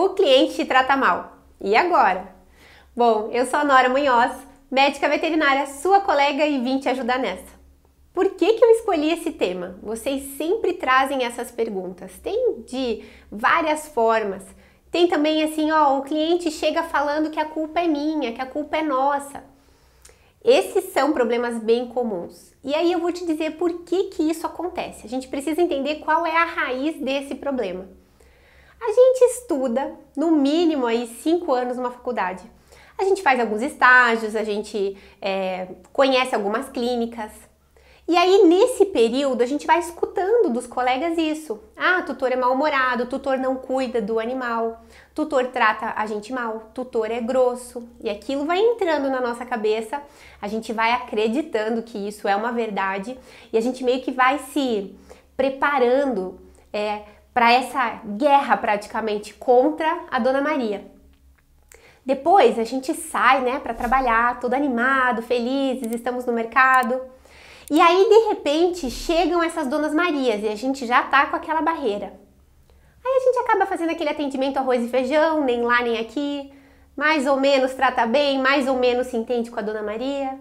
O cliente te trata mal. E agora? Bom, eu sou a Nora Munhoz, médica veterinária, sua colega e vim te ajudar nessa. Por que, que eu escolhi esse tema? Vocês sempre trazem essas perguntas. Tem de várias formas. Tem também assim, ó, o cliente chega falando que a culpa é minha, que a culpa é nossa. Esses são problemas bem comuns. E aí eu vou te dizer por que que isso acontece. A gente precisa entender qual é a raiz desse problema. A gente estuda, no mínimo aí, cinco anos numa faculdade. A gente faz alguns estágios, a gente é, conhece algumas clínicas, e aí, nesse período, a gente vai escutando dos colegas isso. Ah, tutor é mal-humorado, tutor não cuida do animal, tutor trata a gente mal, tutor é grosso. E aquilo vai entrando na nossa cabeça, a gente vai acreditando que isso é uma verdade e a gente meio que vai se preparando é, para essa guerra praticamente contra a Dona Maria. Depois a gente sai, né, para trabalhar, todo animado, felizes, estamos no mercado. E aí, de repente, chegam essas donas Marias e a gente já tá com aquela barreira. Aí a gente acaba fazendo aquele atendimento arroz e feijão, nem lá nem aqui, mais ou menos trata bem, mais ou menos se entende com a dona Maria.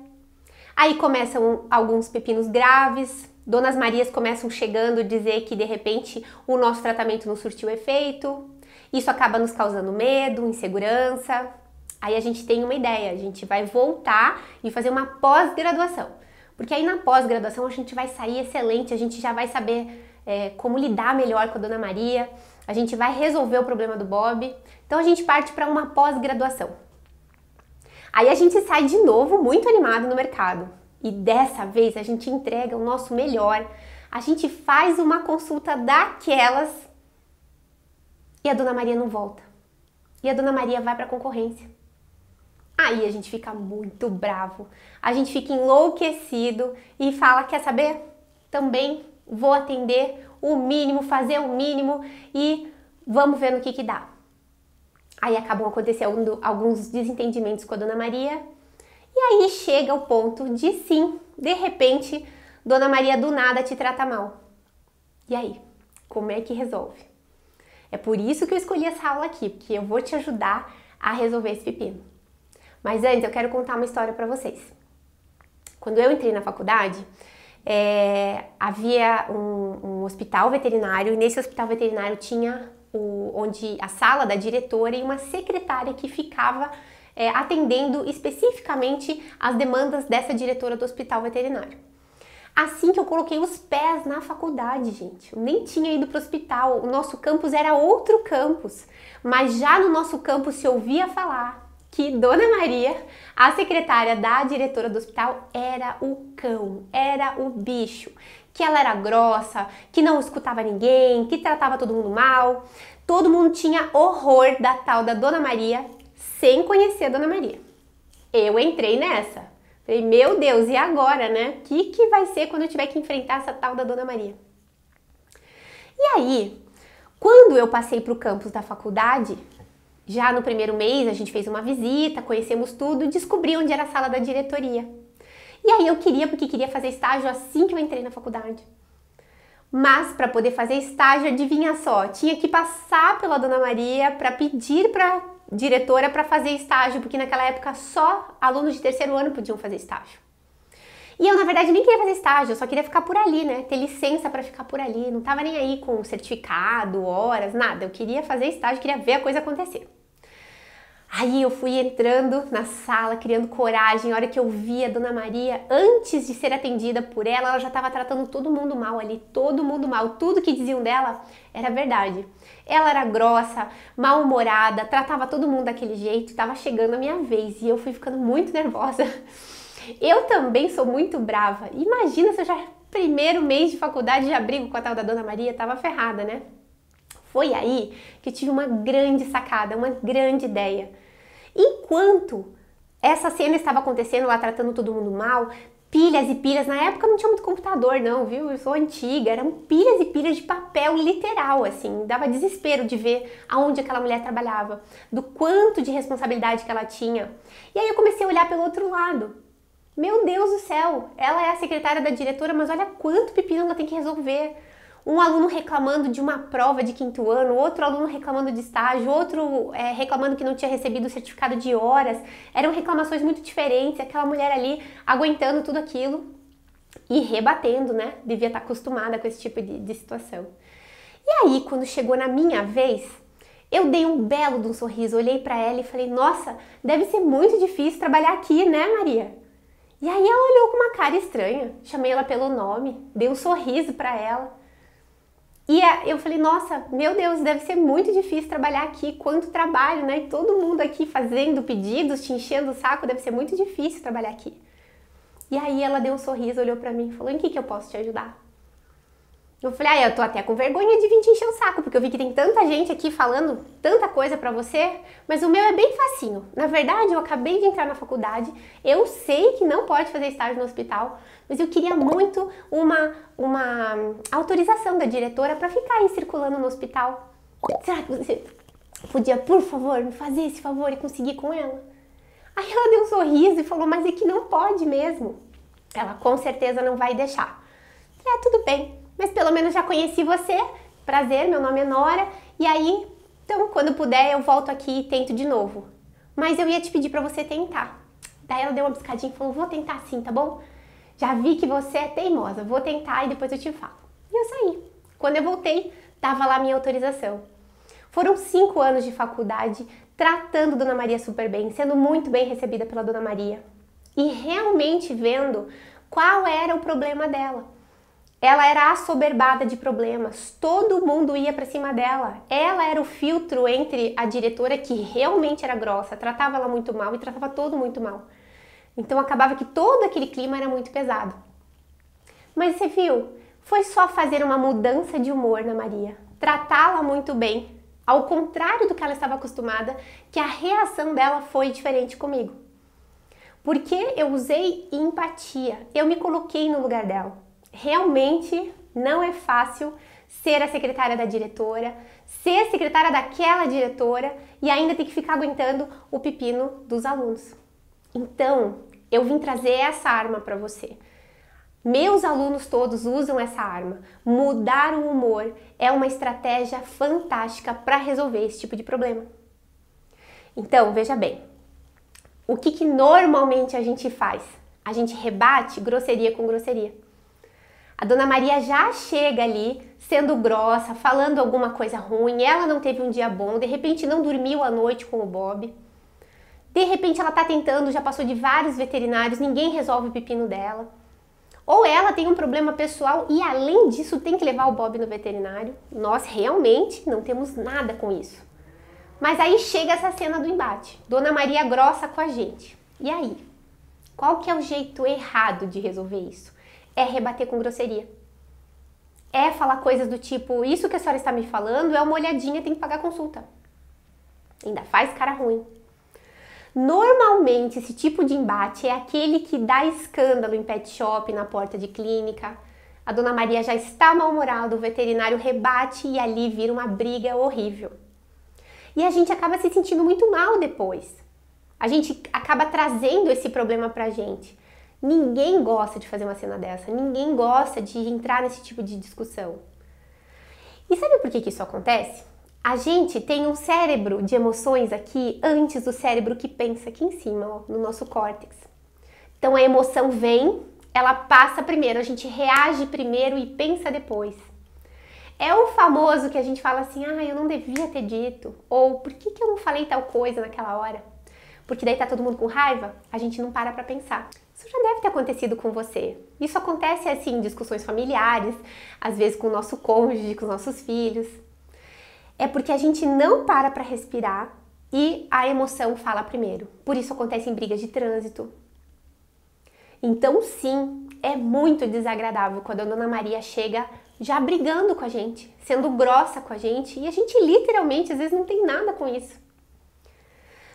Aí começam alguns pepinos graves, donas Marias começam chegando dizer que de repente o nosso tratamento não surtiu efeito. Isso acaba nos causando medo, insegurança. Aí a gente tem uma ideia, a gente vai voltar e fazer uma pós-graduação. Porque aí na pós-graduação a gente vai sair excelente, a gente já vai saber é, como lidar melhor com a Dona Maria, a gente vai resolver o problema do Bob. Então a gente parte para uma pós-graduação. Aí a gente sai de novo muito animado no mercado. E dessa vez a gente entrega o nosso melhor. A gente faz uma consulta daquelas e a Dona Maria não volta. E a Dona Maria vai para a concorrência. Aí a gente fica muito bravo, a gente fica enlouquecido e fala: quer saber? Também vou atender o mínimo, fazer o mínimo e vamos ver no que, que dá. Aí acabam acontecendo alguns desentendimentos com a Dona Maria e aí chega o ponto de sim, de repente, Dona Maria do nada te trata mal. E aí, como é que resolve? É por isso que eu escolhi essa aula aqui, porque eu vou te ajudar a resolver esse pepino. Mas antes eu quero contar uma história para vocês. Quando eu entrei na faculdade, é, havia um, um, hospital veterinário e nesse hospital veterinário tinha o, onde a sala da diretora e uma secretária que ficava é, atendendo especificamente as demandas dessa diretora do hospital veterinário. Assim que eu coloquei os pés na faculdade, gente, eu nem tinha ido para o hospital, o nosso campus era outro campus, mas já no nosso campus se ouvia falar que Dona Maria, a secretária da diretora do hospital, era o cão, era o bicho, que ela era grossa, que não escutava ninguém, que tratava todo mundo mal. Todo mundo tinha horror da tal da Dona Maria sem conhecer a Dona Maria. Eu entrei nessa. Falei, meu Deus, e agora, né? O que, que vai ser quando eu tiver que enfrentar essa tal da Dona Maria? E aí, quando eu passei para o campus da faculdade, já no primeiro mês a gente fez uma visita, conhecemos tudo descobri onde era a sala da diretoria. E aí eu queria, porque queria fazer estágio assim que eu entrei na faculdade. Mas para poder fazer estágio, adivinha só, tinha que passar pela Dona Maria para pedir para diretora para fazer estágio, porque naquela época só alunos de terceiro ano podiam fazer estágio. E eu, na verdade, nem queria fazer estágio, eu só queria ficar por ali, né? Ter licença para ficar por ali. Não tava nem aí com certificado, horas, nada. Eu queria fazer estágio, queria ver a coisa acontecer. Aí eu fui entrando na sala, criando coragem. A hora que eu vi a Dona Maria, antes de ser atendida por ela, ela já estava tratando todo mundo mal ali, todo mundo mal. Tudo que diziam dela era verdade. Ela era grossa, mal-humorada, tratava todo mundo daquele jeito. Estava chegando a minha vez e eu fui ficando muito nervosa. Eu também sou muito brava. Imagina se eu já primeiro mês de faculdade já brigo com a tal da Dona Maria, tava ferrada, né? Foi aí que eu tive uma grande sacada, uma grande ideia. Enquanto essa cena estava acontecendo, lá tratando todo mundo mal, pilhas e pilhas. Na época não tinha muito computador, não, viu? Eu sou antiga, eram pilhas e pilhas de papel literal, assim. Dava desespero de ver aonde aquela mulher trabalhava, do quanto de responsabilidade que ela tinha. E aí eu comecei a olhar pelo outro lado. Meu Deus do céu, ela é a secretária da diretora, mas olha quanto pepino ela tem que resolver um aluno reclamando de uma prova de quinto ano, outro aluno reclamando de estágio, outro é, reclamando que não tinha recebido o certificado de horas. Eram reclamações muito diferentes, aquela mulher ali aguentando tudo aquilo e rebatendo, né? Devia estar acostumada com esse tipo de, de situação. E aí, quando chegou na minha vez, eu dei um belo de um sorriso, olhei para ela e falei: Nossa, deve ser muito difícil trabalhar aqui, né, Maria? E aí ela olhou com uma cara estranha, chamei ela pelo nome, dei um sorriso para ela. E eu falei, nossa, meu Deus, deve ser muito difícil trabalhar aqui, quanto trabalho, né? E todo mundo aqui fazendo pedidos, te enchendo o saco, deve ser muito difícil trabalhar aqui. E aí ela deu um sorriso, olhou para mim e falou, em que, que eu posso te ajudar? Eu falei, ah, eu tô até com vergonha de vir te encher o saco, porque eu vi que tem tanta gente aqui falando tanta coisa para você, mas o meu é bem facinho. Na verdade, eu acabei de entrar na faculdade, eu sei que não pode fazer estágio no hospital, mas eu queria muito uma, uma autorização da diretora para ficar aí circulando no hospital. Será que você podia, por favor, me fazer esse favor e conseguir com ela? Aí ela deu um sorriso e falou, mas é que não pode mesmo. Ela com certeza não vai deixar. É, tudo bem, mas pelo menos já conheci você. Prazer, meu nome é Nora. E aí, então, quando puder, eu volto aqui e tento de novo. Mas eu ia te pedir para você tentar. Daí ela deu uma piscadinha e falou: Vou tentar sim, tá bom? Já vi que você é teimosa, vou tentar e depois eu te falo. E eu saí. Quando eu voltei, tava lá minha autorização. Foram cinco anos de faculdade tratando Dona Maria super bem, sendo muito bem recebida pela Dona Maria e realmente vendo qual era o problema dela. Ela era assoberbada de problemas, todo mundo ia para cima dela. Ela era o filtro entre a diretora, que realmente era grossa, tratava ela muito mal e tratava todo muito mal. Então acabava que todo aquele clima era muito pesado. Mas você viu, foi só fazer uma mudança de humor na Maria, tratá-la muito bem, ao contrário do que ela estava acostumada, que a reação dela foi diferente comigo. Porque eu usei empatia, eu me coloquei no lugar dela realmente não é fácil ser a secretária da diretora, ser secretária daquela diretora e ainda ter que ficar aguentando o pepino dos alunos. Então, eu vim trazer essa arma para você. Meus alunos todos usam essa arma. Mudar o humor é uma estratégia fantástica para resolver esse tipo de problema. Então, veja bem, o que, que normalmente a gente faz? A gente rebate grosseria com grosseria. A dona Maria já chega ali sendo grossa, falando alguma coisa ruim, ela não teve um dia bom, de repente não dormiu à noite com o Bob. De repente ela tá tentando, já passou de vários veterinários, ninguém resolve o pepino dela. Ou ela tem um problema pessoal e além disso tem que levar o Bob no veterinário. Nós realmente não temos nada com isso. Mas aí chega essa cena do embate. Dona Maria grossa com a gente. E aí? Qual que é o jeito errado de resolver isso? É rebater com grosseria. É falar coisas do tipo, isso que a senhora está me falando é uma olhadinha, tem que pagar consulta. Ainda faz cara ruim. Normalmente, esse tipo de embate é aquele que dá escândalo em pet shop, na porta de clínica. A dona Maria já está mal-humorada, o veterinário rebate e ali vira uma briga horrível. E a gente acaba se sentindo muito mal depois. A gente acaba trazendo esse problema pra gente. Ninguém gosta de fazer uma cena dessa, ninguém gosta de entrar nesse tipo de discussão. E sabe por que, que isso acontece? A gente tem um cérebro de emoções aqui antes do cérebro que pensa aqui em cima, ó, no nosso córtex. Então a emoção vem, ela passa primeiro, a gente reage primeiro e pensa depois. É o famoso que a gente fala assim, ah, eu não devia ter dito, ou por que, que eu não falei tal coisa naquela hora? Porque daí tá todo mundo com raiva, a gente não para pra pensar. Isso já deve ter acontecido com você. Isso acontece assim em discussões familiares, às vezes com o nosso cônjuge, com os nossos filhos. É porque a gente não para para respirar e a emoção fala primeiro. Por isso acontece em brigas de trânsito. Então, sim, é muito desagradável quando a dona Maria chega já brigando com a gente, sendo grossa com a gente, e a gente literalmente às vezes não tem nada com isso.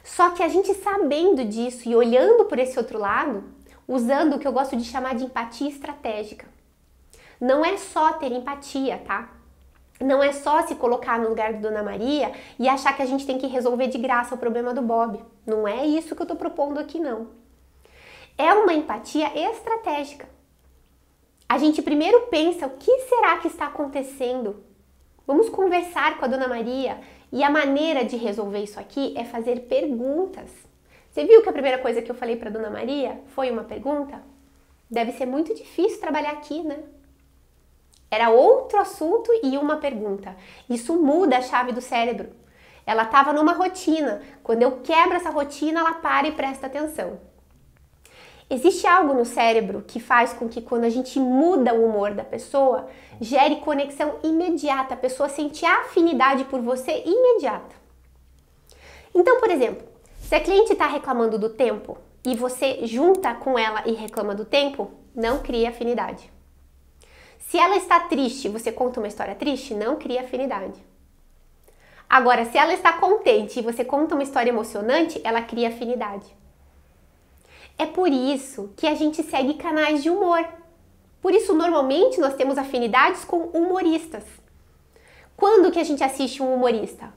Só que a gente sabendo disso e olhando por esse outro lado, usando o que eu gosto de chamar de empatia estratégica. Não é só ter empatia, tá? Não é só se colocar no lugar de Dona Maria e achar que a gente tem que resolver de graça o problema do Bob. Não é isso que eu tô propondo aqui, não. É uma empatia estratégica. a gente primeiro pensa o que será que está acontecendo. Vamos conversar com a Dona Maria e a maneira de resolver isso aqui é fazer perguntas. Você viu que a primeira coisa que eu falei para Dona Maria foi uma pergunta? Deve ser muito difícil trabalhar aqui, né? Era outro assunto e uma pergunta. Isso muda a chave do cérebro. Ela estava numa rotina. Quando eu quebro essa rotina, ela para e presta atenção. Existe algo no cérebro que faz com que quando a gente muda o humor da pessoa, gere conexão imediata, a pessoa sente afinidade por você imediata. Então, por exemplo, se a cliente está reclamando do tempo e você junta com ela e reclama do tempo, não cria afinidade. Se ela está triste e você conta uma história triste, não cria afinidade. Agora, se ela está contente e você conta uma história emocionante, ela cria afinidade. É por isso que a gente segue canais de humor. Por isso, normalmente, nós temos afinidades com humoristas. Quando que a gente assiste um humorista?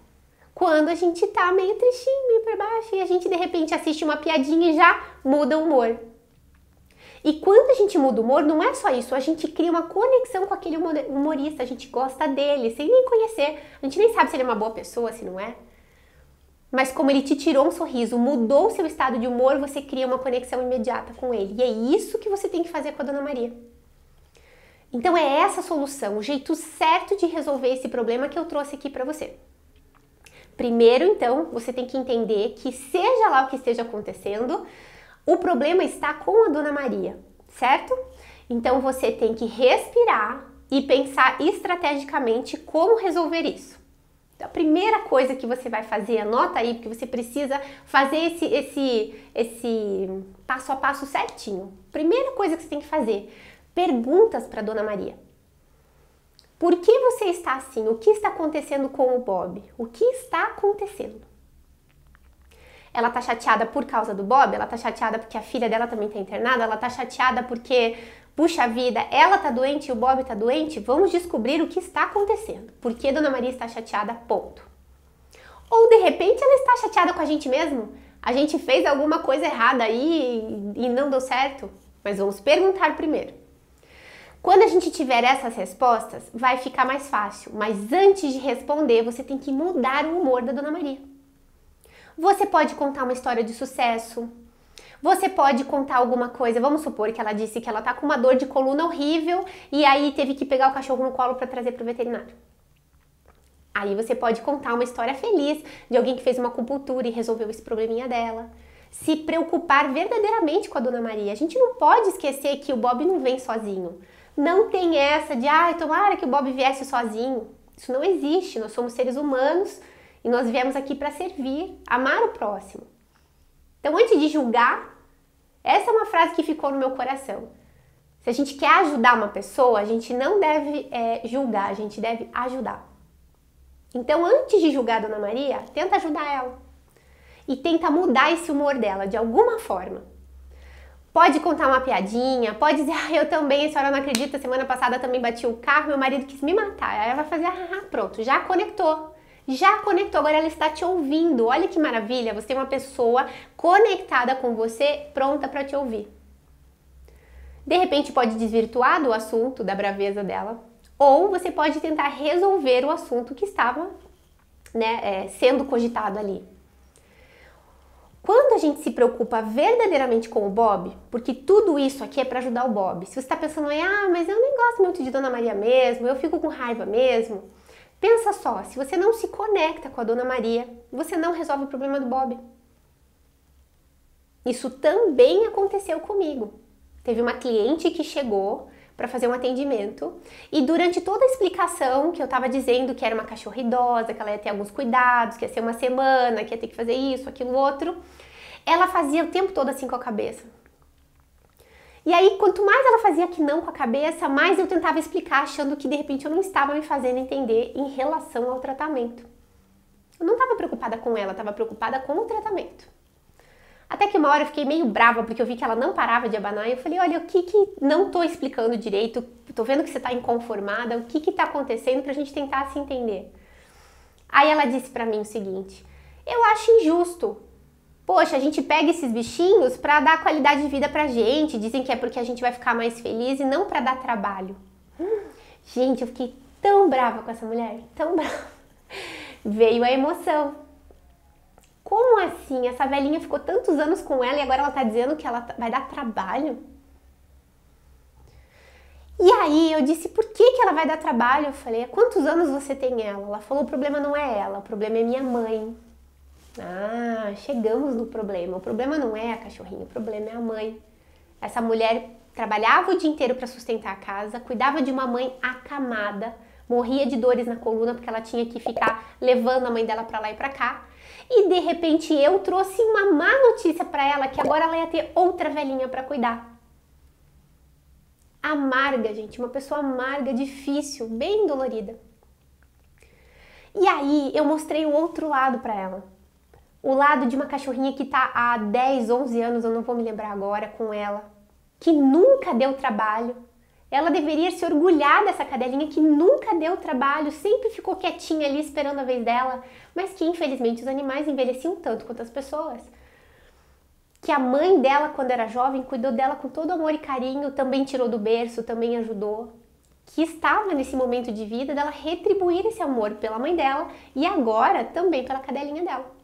Quando a gente tá meio tristinho, meio para baixo, e a gente de repente assiste uma piadinha e já muda o humor. E quando a gente muda o humor, não é só isso, a gente cria uma conexão com aquele humorista, a gente gosta dele, sem nem conhecer. A gente nem sabe se ele é uma boa pessoa, se não é. Mas como ele te tirou um sorriso, mudou o seu estado de humor, você cria uma conexão imediata com ele. E é isso que você tem que fazer com a Dona Maria. Então é essa a solução, o jeito certo de resolver esse problema que eu trouxe aqui para você. Primeiro, então, você tem que entender que seja lá o que esteja acontecendo, o problema está com a Dona Maria, certo? Então você tem que respirar e pensar estrategicamente como resolver isso. Então, a primeira coisa que você vai fazer, anota aí, porque você precisa fazer esse, esse, esse passo a passo certinho. Primeira coisa que você tem que fazer, perguntas para Dona Maria. Por que você está assim? O que está acontecendo com o Bob? O que está acontecendo? ela tá chateada por causa do Bob, ela tá chateada porque a filha dela também tá internada, ela tá chateada porque, puxa vida, ela tá doente e o Bob tá doente, vamos descobrir o que está acontecendo. Por que Dona Maria está chateada? Ponto. Ou de repente ela está chateada com a gente mesmo? A gente fez alguma coisa errada aí e não deu certo? Mas vamos perguntar primeiro. Quando a gente tiver essas respostas, vai ficar mais fácil, mas antes de responder, você tem que mudar o humor da Dona Maria. Você pode contar uma história de sucesso. Você pode contar alguma coisa. Vamos supor que ela disse que ela tá com uma dor de coluna horrível e aí teve que pegar o cachorro no colo para trazer para o veterinário. Aí você pode contar uma história feliz de alguém que fez uma acupuntura e resolveu esse probleminha dela. Se preocupar verdadeiramente com a Dona Maria. A gente não pode esquecer que o Bob não vem sozinho. Não tem essa de, ai, ah, tomara que o Bob viesse sozinho. Isso não existe. Nós somos seres humanos e nós viemos aqui para servir, amar o próximo. Então, antes de julgar, essa é uma frase que ficou no meu coração. Se a gente quer ajudar uma pessoa, a gente não deve é, julgar, a gente deve ajudar. Então, antes de julgar a Dona Maria, tenta ajudar ela. E tenta mudar esse humor dela de alguma forma. Pode contar uma piadinha, pode dizer, ah, eu também, a senhora não acredita, semana passada também bati o carro, meu marido quis me matar. Aí ela vai fazer, ah, pronto, já conectou já conectou, agora ela está te ouvindo. Olha que maravilha, você tem uma pessoa conectada com você, pronta para te ouvir. De repente pode desvirtuar do assunto, da braveza dela, ou você pode tentar resolver o assunto que estava né, é, sendo cogitado ali. A gente se preocupa verdadeiramente com o Bob, porque tudo isso aqui é para ajudar o Bob. Se você está pensando, ah, mas eu nem gosto muito de Dona Maria mesmo, eu fico com raiva mesmo, Pensa só, se você não se conecta com a Dona Maria, você não resolve o problema do Bob. Isso também aconteceu comigo. Teve uma cliente que chegou para fazer um atendimento e durante toda a explicação que eu estava dizendo que era uma cachorra idosa, que ela ia ter alguns cuidados, que ia ser uma semana, que ia ter que fazer isso, aquilo, outro, ela fazia o tempo todo assim com a cabeça. E aí, quanto mais ela fazia que não com a cabeça, mais eu tentava explicar, achando que de repente eu não estava me fazendo entender em relação ao tratamento. Eu não estava preocupada com ela, estava preocupada com o tratamento. Até que uma hora eu fiquei meio brava porque eu vi que ela não parava de abanar e eu falei: olha, o que que não estou explicando direito? Estou vendo que você está inconformada, o que que está acontecendo para a gente tentar se entender. Aí ela disse para mim o seguinte: eu acho injusto Poxa, a gente pega esses bichinhos para dar qualidade de vida pra gente, dizem que é porque a gente vai ficar mais feliz e não para dar trabalho. Gente, eu fiquei tão brava com essa mulher, tão brava. Veio a emoção. Como assim? Essa velhinha ficou tantos anos com ela e agora ela tá dizendo que ela tá, vai dar trabalho? E aí eu disse, por que, que ela vai dar trabalho? Eu falei, quantos anos você tem ela? Ela falou, o problema não é ela, o problema é minha mãe. Ah, chegamos no problema. O problema não é a cachorrinha, o problema é a mãe. Essa mulher trabalhava o dia inteiro para sustentar a casa, cuidava de uma mãe acamada, morria de dores na coluna porque ela tinha que ficar levando a mãe dela para lá e para cá. E de repente eu trouxe uma má notícia para ela que agora ela ia ter outra velhinha para cuidar amarga, gente, uma pessoa amarga, difícil, bem dolorida. E aí eu mostrei o outro lado para ela. O lado de uma cachorrinha que tá há 10, 11 anos, eu não vou me lembrar agora, com ela, que nunca deu trabalho. Ela deveria se orgulhar dessa cadelinha que nunca deu trabalho, sempre ficou quietinha ali esperando a vez dela, mas que infelizmente os animais envelheciam tanto quanto as pessoas que a mãe dela, quando era jovem, cuidou dela com todo amor e carinho, também tirou do berço, também ajudou, que estava nesse momento de vida dela retribuir esse amor pela mãe dela e agora também pela cadelinha dela.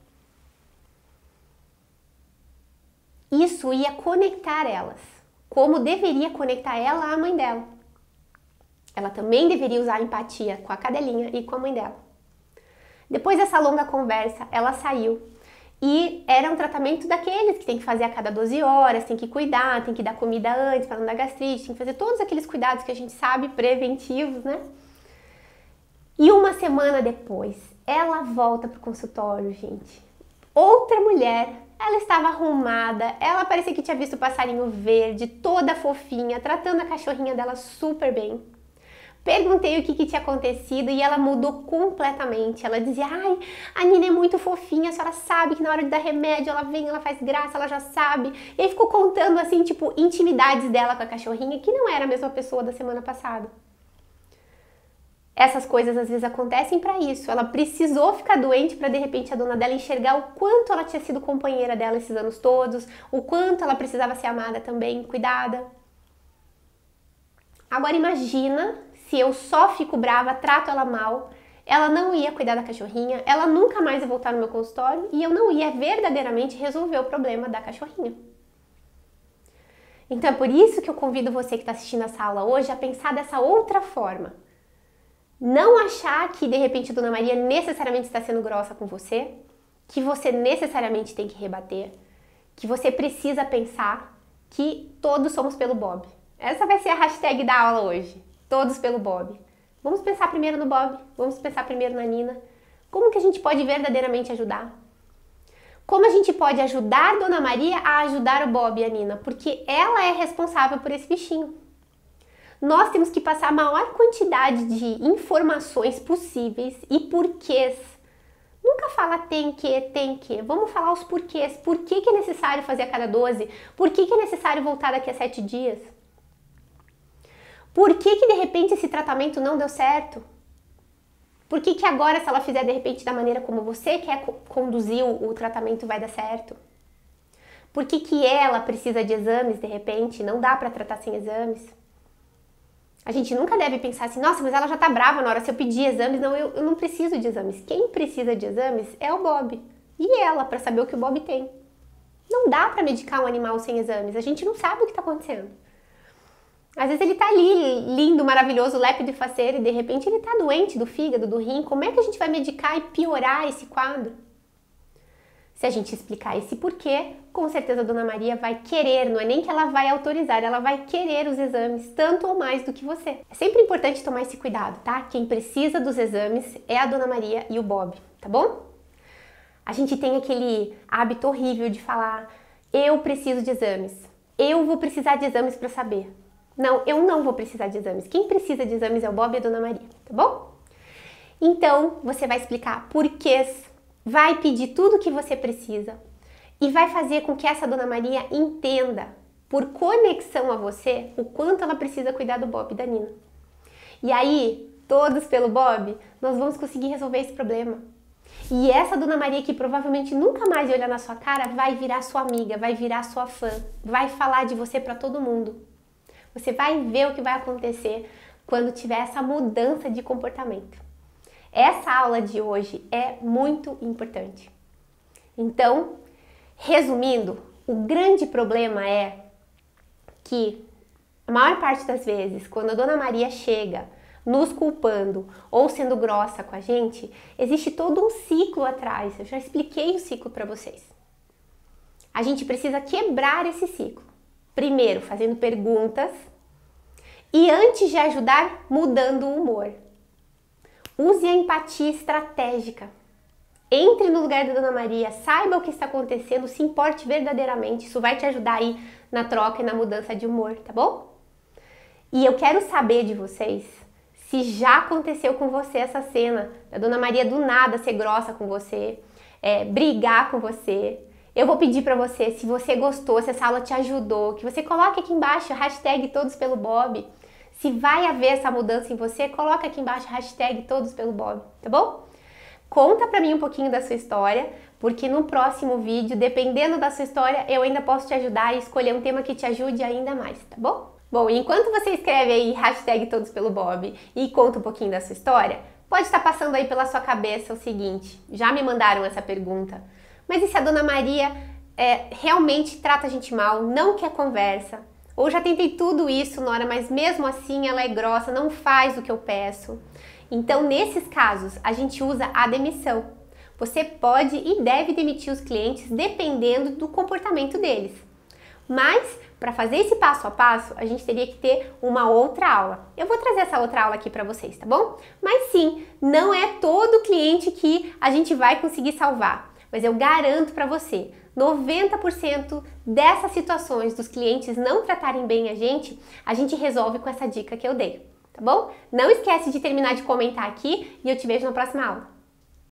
Isso ia conectar elas, como deveria conectar ela à mãe dela. Ela também deveria usar empatia com a cadelinha e com a mãe dela. Depois dessa longa conversa, ela saiu e era um tratamento daqueles que tem que fazer a cada 12 horas, tem que cuidar, tem que dar comida antes para não dar gastrite, tem que fazer todos aqueles cuidados que a gente sabe, preventivos, né? E uma semana depois, ela volta pro consultório, gente. Outra mulher, ela estava arrumada, ela parecia que tinha visto o passarinho verde, toda fofinha, tratando a cachorrinha dela super bem. Perguntei o que, que, tinha acontecido e ela mudou completamente. Ela dizia: Ai, a Nina é muito fofinha, a senhora sabe que na hora de dar remédio ela vem, ela faz graça, ela já sabe. E aí ficou contando assim, tipo, intimidades dela com a cachorrinha, que não era a mesma pessoa da semana passada. Essas coisas às vezes acontecem para isso. Ela precisou ficar doente para de repente a dona dela enxergar o quanto ela tinha sido companheira dela esses anos todos, o quanto ela precisava ser amada também, cuidada. Agora imagina se eu só fico brava, trato ela mal, ela não ia cuidar da cachorrinha, ela nunca mais ia voltar no meu consultório e eu não ia verdadeiramente resolver o problema da cachorrinha. Então é por isso que eu convido você que está assistindo essa aula hoje a pensar dessa outra forma. Não achar que de repente a Dona Maria necessariamente está sendo grossa com você, que você necessariamente tem que rebater, que você precisa pensar que todos somos pelo Bob. Essa vai ser a hashtag da aula hoje todos pelo Bob. Vamos pensar primeiro no Bob, vamos pensar primeiro na Nina. Como que a gente pode verdadeiramente ajudar? Como a gente pode ajudar Dona Maria a ajudar o Bob e a Nina? Porque ela é responsável por esse bichinho. Nós temos que passar a maior quantidade de informações possíveis e porquês. Nunca fala tem que, tem que. Vamos falar os porquês. Por que, que é necessário fazer a cada 12? Por que, que é necessário voltar daqui a 7 dias? Por que, que de repente esse tratamento não deu certo? Por que, que agora, se ela fizer de repente da maneira como você quer conduzir o, o tratamento, vai dar certo? Por que, que ela precisa de exames de repente? Não dá para tratar sem exames? A gente nunca deve pensar assim, nossa, mas ela já tá brava na hora se eu pedir exames. Não, eu, eu não preciso de exames. Quem precisa de exames é o Bob. E ela, para saber o que o Bob tem. Não dá para medicar um animal sem exames. A gente não sabe o que está acontecendo. Às vezes ele tá ali, lindo, maravilhoso, lépido e faceiro, e de repente ele tá doente do fígado, do rim. Como é que a gente vai medicar e piorar esse quadro? Se a gente explicar esse porquê, com certeza a Dona Maria vai querer, não é nem que ela vai autorizar, ela vai querer os exames, tanto ou mais do que você. É sempre importante tomar esse cuidado, tá? Quem precisa dos exames é a Dona Maria e o Bob, tá bom? A gente tem aquele hábito horrível de falar: eu preciso de exames, eu vou precisar de exames para saber. Não, eu não vou precisar de exames. Quem precisa de exames é o Bob e a Dona Maria, tá bom? Então, você vai explicar porquês, vai pedir tudo o que você precisa e vai fazer com que essa Dona Maria entenda, por conexão a você, o quanto ela precisa cuidar do Bob e da Nina. E aí, todos pelo Bob, nós vamos conseguir resolver esse problema. E essa Dona Maria que provavelmente nunca mais olhar na sua cara vai virar sua amiga, vai virar sua fã, vai falar de você para todo mundo. Você vai ver o que vai acontecer quando tiver essa mudança de comportamento. Essa aula de hoje é muito importante. Então, resumindo, o grande problema é que a maior parte das vezes, quando a Dona Maria chega nos culpando ou sendo grossa com a gente, existe todo um ciclo atrás. Eu já expliquei o ciclo para vocês. A gente precisa quebrar esse ciclo. Primeiro, fazendo perguntas e antes de ajudar, mudando o humor. Use a empatia estratégica. Entre no lugar da Dona Maria, saiba o que está acontecendo, se importe verdadeiramente. Isso vai te ajudar aí na troca e na mudança de humor, tá bom? E eu quero saber de vocês se já aconteceu com você essa cena da Dona Maria do nada ser grossa com você, é, brigar com você. Eu vou pedir para você, se você gostou, se essa aula te ajudou, que você coloque aqui embaixo hashtag todos pelo Bob. Se vai haver essa mudança em você, coloca aqui embaixo hashtag todos pelo Bob, tá bom? Conta para mim um pouquinho da sua história, porque no próximo vídeo, dependendo da sua história, eu ainda posso te ajudar a escolher um tema que te ajude ainda mais, tá bom? Bom, enquanto você escreve aí hashtag todos pelo Bob e conta um pouquinho da sua história, pode estar passando aí pela sua cabeça o seguinte: já me mandaram essa pergunta, mas e se a dona Maria é, realmente trata a gente mal, não quer conversa? Ou já tentei tudo isso, Nora, mas mesmo assim ela é grossa, não faz o que eu peço. Então, nesses casos, a gente usa a demissão. Você pode e deve demitir os clientes dependendo do comportamento deles. Mas para fazer esse passo a passo, a gente teria que ter uma outra aula. Eu vou trazer essa outra aula aqui para vocês, tá bom? Mas sim, não é todo cliente que a gente vai conseguir salvar, mas eu garanto para você, 90% dessas situações dos clientes não tratarem bem a gente, a gente resolve com essa dica que eu dei, tá bom? Não esquece de terminar de comentar aqui e eu te vejo na próxima aula.